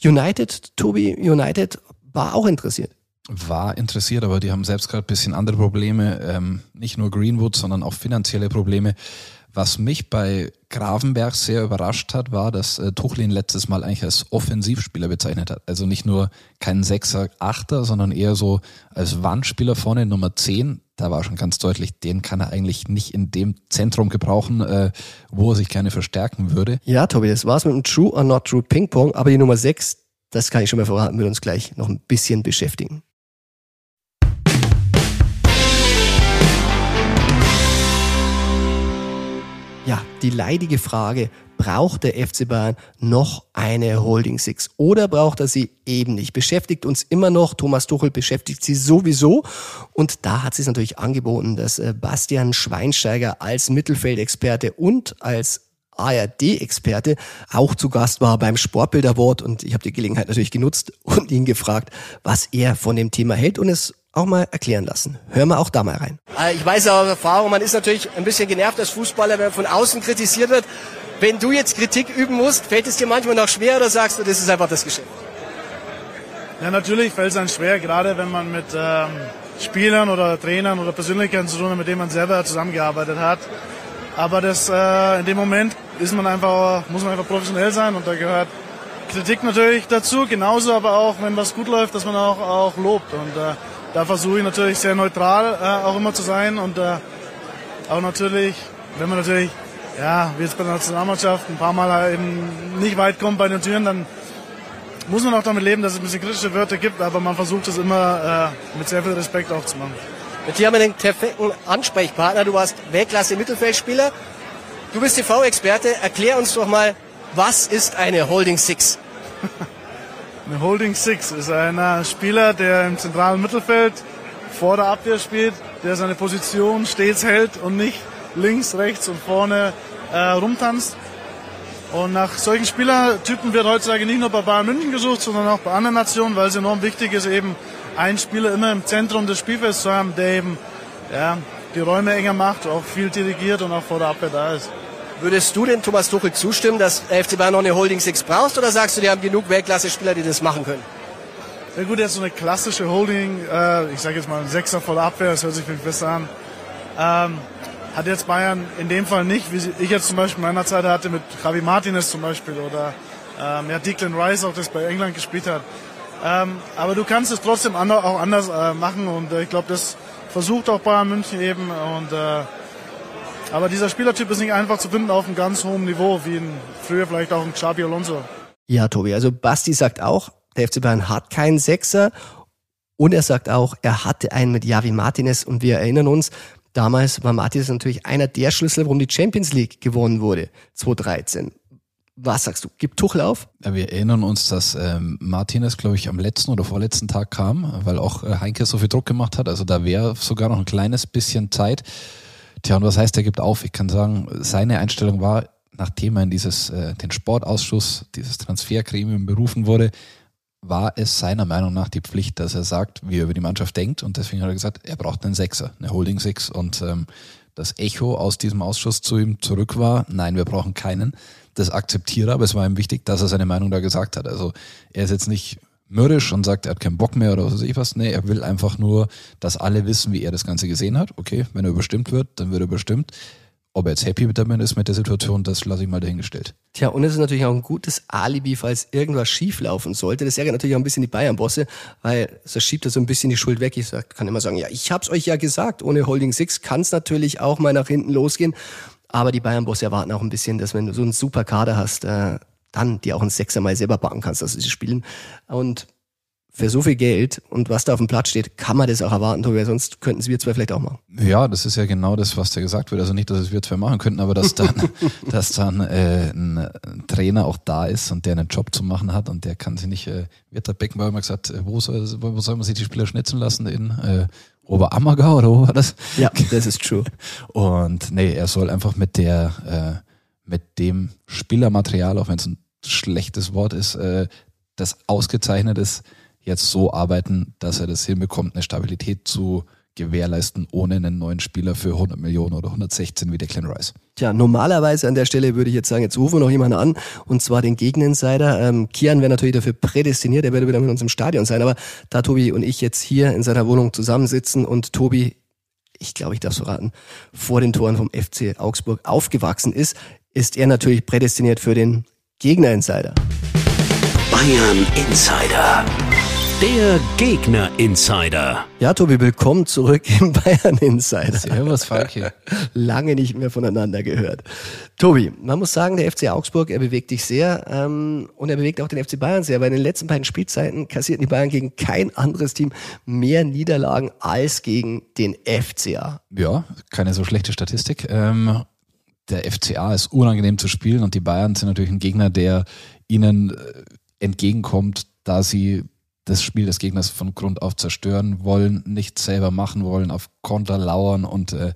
United, Tobi, United war auch interessiert. War interessiert, aber die haben selbst gerade ein bisschen andere Probleme. Ähm, nicht nur Greenwood, sondern auch finanzielle Probleme. Was mich bei Gravenberg sehr überrascht hat, war, dass äh, Tuchlin letztes Mal eigentlich als Offensivspieler bezeichnet hat. Also nicht nur kein Sechser, Achter, sondern eher so als Wandspieler vorne Nummer 10. Da war schon ganz deutlich, den kann er eigentlich nicht in dem Zentrum gebrauchen, äh, wo er sich gerne verstärken würde. Ja, Tobi, das war's mit dem True or Not True Ping Pong. Aber die Nummer 6, das kann ich schon mal verraten, wird uns gleich noch ein bisschen beschäftigen. Ja, die leidige Frage, braucht der FC Bayern noch eine Holding Six? Oder braucht er sie eben nicht? Beschäftigt uns immer noch, Thomas Tuchel beschäftigt sie sowieso. Und da hat es sich natürlich angeboten, dass äh, Bastian Schweinsteiger als Mittelfeldexperte und als ARD-Experte, auch zu Gast war beim Sportbild Award. Und ich habe die Gelegenheit natürlich genutzt und ihn gefragt, was er von dem Thema hält. Und es auch mal erklären lassen. Hören wir auch da mal rein. Äh, ich weiß aus Erfahrung, man ist natürlich ein bisschen genervt als Fußballer, wenn von außen kritisiert wird. Wenn du jetzt Kritik üben musst, fällt es dir manchmal noch schwer oder sagst du, das ist einfach das Geschäft? Ja, natürlich fällt es einem schwer, gerade wenn man mit ähm, Spielern oder Trainern oder Persönlichkeiten zu tun hat, mit denen man selber zusammengearbeitet hat. Aber das, äh, in dem Moment ist man einfach, muss man einfach professionell sein und da gehört Kritik natürlich dazu, genauso aber auch, wenn was gut läuft, dass man auch, auch lobt. Und äh, da versuche ich natürlich sehr neutral äh, auch immer zu sein und äh, auch natürlich, wenn man natürlich, ja, wie jetzt bei der Nationalmannschaft ein paar Mal eben nicht weit kommt bei den Türen, dann muss man auch damit leben, dass es ein bisschen kritische Wörter gibt, aber man versucht es immer äh, mit sehr viel Respekt aufzumachen. Mit dir haben wir den perfekten Ansprechpartner. Du warst Weltklasse Mittelfeldspieler. Du bist TV-Experte. Erklär uns doch mal, was ist eine Holding Six? (laughs) eine Holding Six ist ein Spieler, der im zentralen Mittelfeld vor der Abwehr spielt, der seine Position stets hält und nicht links, rechts und vorne äh, rumtanzt. Und nach solchen Spielertypen wird heutzutage nicht nur bei Bayern München gesucht, sondern auch bei anderen Nationen, weil es enorm wichtig ist, eben einen Spieler immer im Zentrum des Spielfelds zu haben, der eben ja, die Räume enger macht, auch viel dirigiert und auch vor der Abwehr da ist. Würdest du denn Thomas Tuchel zustimmen, dass FC Bayern noch eine Holding Six brauchst oder sagst du, die haben genug Weltklasse-Spieler, die das machen können? Ja gut, jetzt so eine klassische Holding, äh, ich sage jetzt mal ein Sechser vor der Abwehr, das hört sich viel besser an. Ähm, hat jetzt Bayern in dem Fall nicht, wie ich jetzt zum Beispiel in meiner Zeit hatte mit Javi Martinez zum Beispiel oder ähm, ja, Declan Rice auch, das bei England gespielt hat. Ähm, aber du kannst es trotzdem auch anders äh, machen und äh, ich glaube, das versucht auch Bayern München eben. Und, äh, aber dieser Spielertyp ist nicht einfach zu finden auf einem ganz hohen Niveau, wie in, früher vielleicht auch ein Xabi Alonso. Ja, Tobi, also Basti sagt auch, der FC Bayern hat keinen Sechser und er sagt auch, er hatte einen mit Javi Martinez und wir erinnern uns, Damals war Matthias natürlich einer der Schlüssel, warum die Champions League gewonnen wurde, 2013. Was sagst du? Gibt Tuchel auf? Ja, wir erinnern uns, dass ähm, Martinez, glaube ich, am letzten oder vorletzten Tag kam, weil auch äh, Heinke so viel Druck gemacht hat. Also da wäre sogar noch ein kleines bisschen Zeit. Tja, und was heißt, er gibt auf? Ich kann sagen, seine Einstellung war, nachdem er in dieses, äh, den Sportausschuss, dieses Transfergremium berufen wurde, war es seiner Meinung nach die Pflicht, dass er sagt, wie er über die Mannschaft denkt. Und deswegen hat er gesagt, er braucht einen Sechser, eine Holding Six. Und ähm, das Echo aus diesem Ausschuss zu ihm zurück war, nein, wir brauchen keinen. Das akzeptiere, aber es war ihm wichtig, dass er seine Meinung da gesagt hat. Also er ist jetzt nicht mürrisch und sagt, er hat keinen Bock mehr oder was weiß ich was. Nee, er will einfach nur, dass alle wissen, wie er das Ganze gesehen hat. Okay, wenn er überstimmt wird, dann wird er überstimmt. Ob er jetzt happy damit ist mit der Situation, das lasse ich mal dahingestellt. Tja, und es ist natürlich auch ein gutes Alibi, falls irgendwas schieflaufen sollte. Das ärgert natürlich auch ein bisschen die Bayern-Bosse, weil das schiebt er so ein bisschen die Schuld weg. Ich kann immer sagen, ja, ich hab's euch ja gesagt, ohne Holding Six kann es natürlich auch mal nach hinten losgehen. Aber die Bayern-Bosse erwarten auch ein bisschen, dass wenn du so einen super Kader hast, äh, dann dir auch einen Sechser mal selber backen kannst, dass sie spielen. Und für so viel Geld und was da auf dem Platz steht, kann man das auch erwarten, Tobi, sonst könnten es wir zwei vielleicht auch machen. Ja, das ist ja genau das, was da gesagt wird. Also nicht, dass es wir zwei machen könnten, aber dass (laughs) dann, dass dann äh, ein Trainer auch da ist und der einen Job zu machen hat und der kann sich nicht, äh, wird der Beckenbauer immer gesagt, äh, wo soll, wo soll man sich die Spieler schnitzen lassen? In äh, Oberammergau oder wo war das? Ja, das ist true. und nee, er soll einfach mit der, äh, mit dem Spielermaterial, auch wenn es ein schlechtes Wort ist, äh, das ausgezeichnet ist, jetzt so arbeiten, dass er das hinbekommt, eine Stabilität zu gewährleisten, ohne einen neuen Spieler für 100 Millionen oder 116 wie der Clan Rice. Tja, normalerweise an der Stelle würde ich jetzt sagen, jetzt rufen wir noch jemanden an, und zwar den Gegeninsider. Ähm, Kian wäre natürlich dafür prädestiniert, er würde wieder mit uns im Stadion sein, aber da Tobi und ich jetzt hier in seiner Wohnung zusammensitzen und Tobi, ich glaube, ich darf so raten, vor den Toren vom FC Augsburg aufgewachsen ist, ist er natürlich prädestiniert für den Gegner-Insider. Bayern Insider. Der Gegner Insider. Ja, Tobi, willkommen zurück im (laughs) Bayern Insider. Servus, Falki. (laughs) Lange nicht mehr voneinander gehört. Tobi, man muss sagen, der FC Augsburg, er bewegt dich sehr ähm, und er bewegt auch den FC Bayern sehr, weil in den letzten beiden Spielzeiten kassierten die Bayern gegen kein anderes Team mehr Niederlagen als gegen den FCA. Ja, keine so schlechte Statistik. Ähm, der FCA ist unangenehm zu spielen und die Bayern sind natürlich ein Gegner, der ihnen äh, entgegenkommt, da sie das Spiel des Gegners von Grund auf zerstören wollen, nicht selber machen wollen, auf Konter lauern und äh,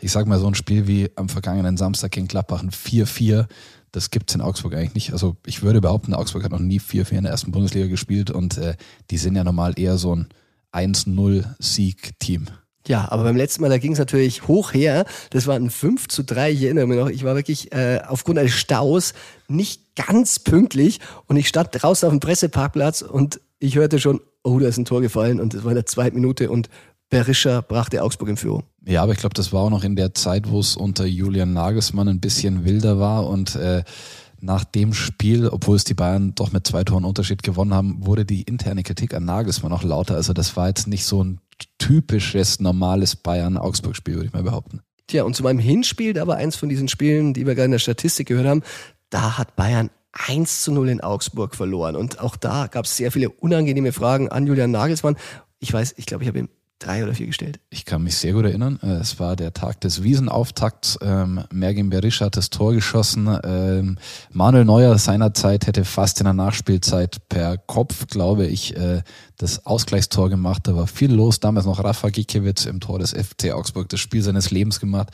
ich sag mal so ein Spiel wie am vergangenen Samstag gegen Gladbach ein 4-4, das gibt's in Augsburg eigentlich nicht. Also ich würde behaupten, Augsburg hat noch nie 4-4 in der ersten Bundesliga gespielt und äh, die sind ja normal eher so ein 1-0-Sieg-Team. Ja, aber beim letzten Mal, da ging es natürlich hoch her. Das war ein 5 zu 3, ich erinnere mich noch. Ich war wirklich äh, aufgrund eines Staus nicht ganz pünktlich und ich stand draußen auf dem Presseparkplatz und ich hörte schon, oh, da ist ein Tor gefallen und das war in der zweiten Minute und Berischer brachte Augsburg in Führung. Ja, aber ich glaube, das war auch noch in der Zeit, wo es unter Julian Nagelsmann ein bisschen wilder war und äh, nach dem Spiel, obwohl es die Bayern doch mit zwei Toren Unterschied gewonnen haben, wurde die interne Kritik an Nagelsmann noch lauter. Also das war jetzt nicht so ein typisches, normales Bayern-Augsburg-Spiel, würde ich mal behaupten. Tja, und zu meinem Hinspiel, da war eins von diesen Spielen, die wir gerade in der Statistik gehört haben, da hat Bayern 1 zu 0 in Augsburg verloren. Und auch da gab es sehr viele unangenehme Fragen an Julian Nagelsmann. Ich weiß, ich glaube, ich habe ihm drei oder vier gestellt. Ich kann mich sehr gut erinnern. Äh, es war der Tag des Wiesenauftakts. Ähm, Mergin Berisha hat das Tor geschossen. Ähm, Manuel Neuer seinerzeit hätte fast in der Nachspielzeit per Kopf, glaube ich, äh, das Ausgleichstor gemacht. Da war viel los. Damals noch Rafa Gikiewicz im Tor des FC Augsburg das Spiel seines Lebens gemacht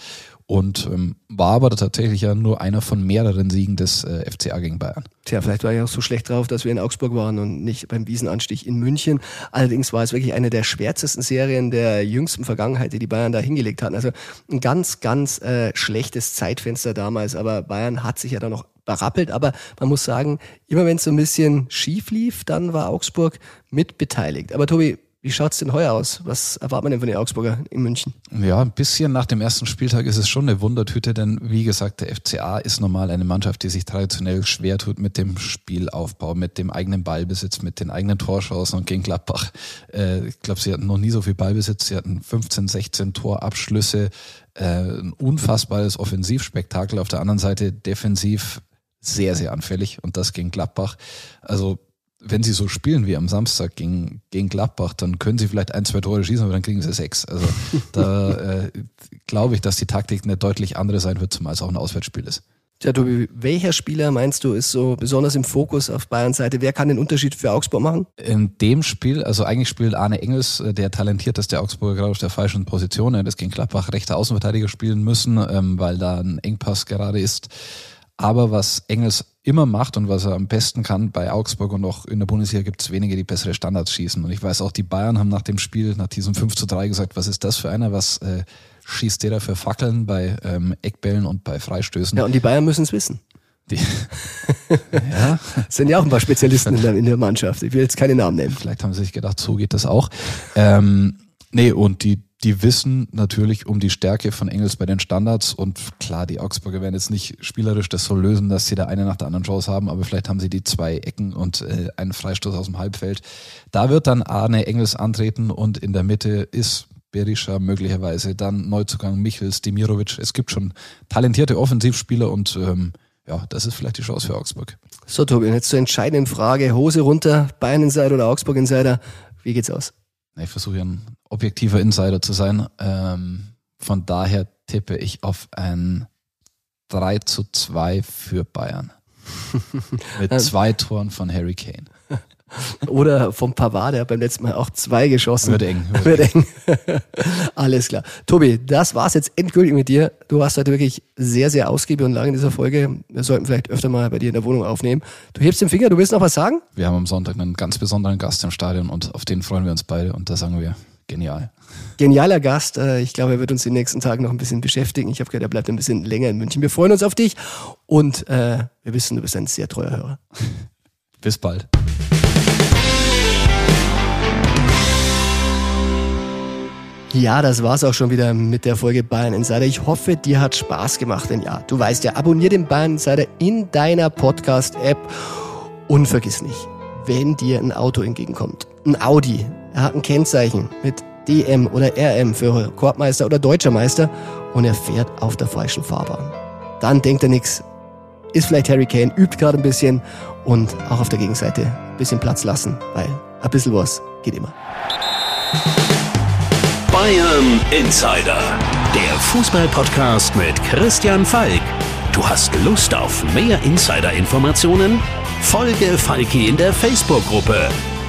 und ähm, war aber tatsächlich ja nur einer von mehreren Siegen des äh, FCA gegen Bayern. Tja, vielleicht war ich auch so schlecht drauf, dass wir in Augsburg waren und nicht beim Wiesenanstich in München. Allerdings war es wirklich eine der schwärzesten Serien der jüngsten Vergangenheit, die die Bayern da hingelegt hatten. Also ein ganz, ganz äh, schlechtes Zeitfenster damals, aber Bayern hat sich ja dann noch berappelt. Aber man muss sagen, immer wenn es so ein bisschen schief lief, dann war Augsburg mit beteiligt. Aber Tobi, wie schaut's denn heuer aus? Was erwartet man denn von den Augsburger in München? Ja, ein bisschen nach dem ersten Spieltag ist es schon eine Wundertüte, denn wie gesagt, der FCA ist normal eine Mannschaft, die sich traditionell schwer tut mit dem Spielaufbau, mit dem eigenen Ballbesitz, mit den eigenen Torschancen und gegen Gladbach. Äh, ich glaube, sie hatten noch nie so viel Ballbesitz, sie hatten 15, 16 Torabschlüsse, äh, ein unfassbares Offensivspektakel. Auf der anderen Seite defensiv sehr, sehr anfällig und das gegen Gladbach. Also wenn sie so spielen wie am Samstag gegen, gegen Gladbach, dann können sie vielleicht ein, zwei Tore schießen, aber dann kriegen sie sechs. Also (laughs) da äh, glaube ich, dass die Taktik eine deutlich andere sein wird, zumal es auch ein Auswärtsspiel ist. Ja, Tobi, welcher Spieler meinst du ist so besonders im Fokus auf Bayerns Seite? Wer kann den Unterschied für Augsburg machen? In dem Spiel, also eigentlich spielt Arne Engels, äh, der talentierteste Augsburger gerade auf der falschen Position. Er hat gegen Gladbach rechter Außenverteidiger spielen müssen, ähm, weil da ein Engpass gerade ist. Aber was Engels immer macht und was er am besten kann bei Augsburg und auch in der Bundesliga gibt es wenige, die bessere Standards schießen. Und ich weiß auch, die Bayern haben nach dem Spiel, nach diesem 5 zu 3 gesagt, was ist das für einer, was äh, schießt der da für Fackeln bei ähm, Eckbällen und bei Freistößen. Ja, und die Bayern müssen es wissen. Die, (laughs) ja. Sind ja auch ein paar Spezialisten in der, in der Mannschaft. Ich will jetzt keine Namen nennen. Vielleicht haben sie sich gedacht, so geht das auch. Ähm, nee, und die, die wissen natürlich um die Stärke von Engels bei den Standards und klar, die Augsburger werden jetzt nicht spielerisch das so lösen, dass sie da eine nach der anderen Chance haben, aber vielleicht haben sie die zwei Ecken und äh, einen Freistoß aus dem Halbfeld. Da wird dann Arne Engels antreten und in der Mitte ist Berisha möglicherweise, dann Neuzugang Michels, Demirovic. Es gibt schon talentierte Offensivspieler und ähm, ja, das ist vielleicht die Chance für Augsburg. So, Tobi, und jetzt zur entscheidenden Frage. Hose runter, Bayern Insider oder Augsburg Insider. Wie geht's aus? Ich versuche ja ein objektiver Insider zu sein. Ähm, von daher tippe ich auf ein 3 zu 2 für Bayern. (laughs) Mit zwei Toren von Harry Kane. (laughs) Oder vom Pavard, der hat beim letzten Mal auch zwei geschossen. Wird eng. Wird, wird eng. (laughs) Alles klar. Tobi, das war's jetzt endgültig mit dir. Du warst heute wirklich sehr, sehr ausgiebig und lang in dieser Folge. Wir sollten vielleicht öfter mal bei dir in der Wohnung aufnehmen. Du hebst den Finger, du willst noch was sagen? Wir haben am Sonntag einen ganz besonderen Gast im Stadion und auf den freuen wir uns beide und da sagen wir genial. Genialer Gast. Äh, ich glaube, er wird uns die nächsten Tage noch ein bisschen beschäftigen. Ich habe gehört, er bleibt ein bisschen länger in München. Wir freuen uns auf dich und äh, wir wissen, du bist ein sehr treuer Hörer. (laughs) Bis bald. Ja, das war's auch schon wieder mit der Folge Bayern Insider. Ich hoffe, dir hat Spaß gemacht, denn ja, du weißt ja, abonnier den Bayern Insider in deiner Podcast-App und vergiss nicht, wenn dir ein Auto entgegenkommt, ein Audi, er hat ein Kennzeichen mit DM oder RM für Korbmeister oder Deutscher Meister und er fährt auf der falschen Fahrbahn. Dann denkt er nix, ist vielleicht Harry Kane, übt gerade ein bisschen und auch auf der Gegenseite ein bisschen Platz lassen, weil ein bisschen was geht immer. Bayern Insider, der Fußballpodcast mit Christian Falk. Du hast Lust auf mehr Insider-Informationen? Folge Falki in der Facebook-Gruppe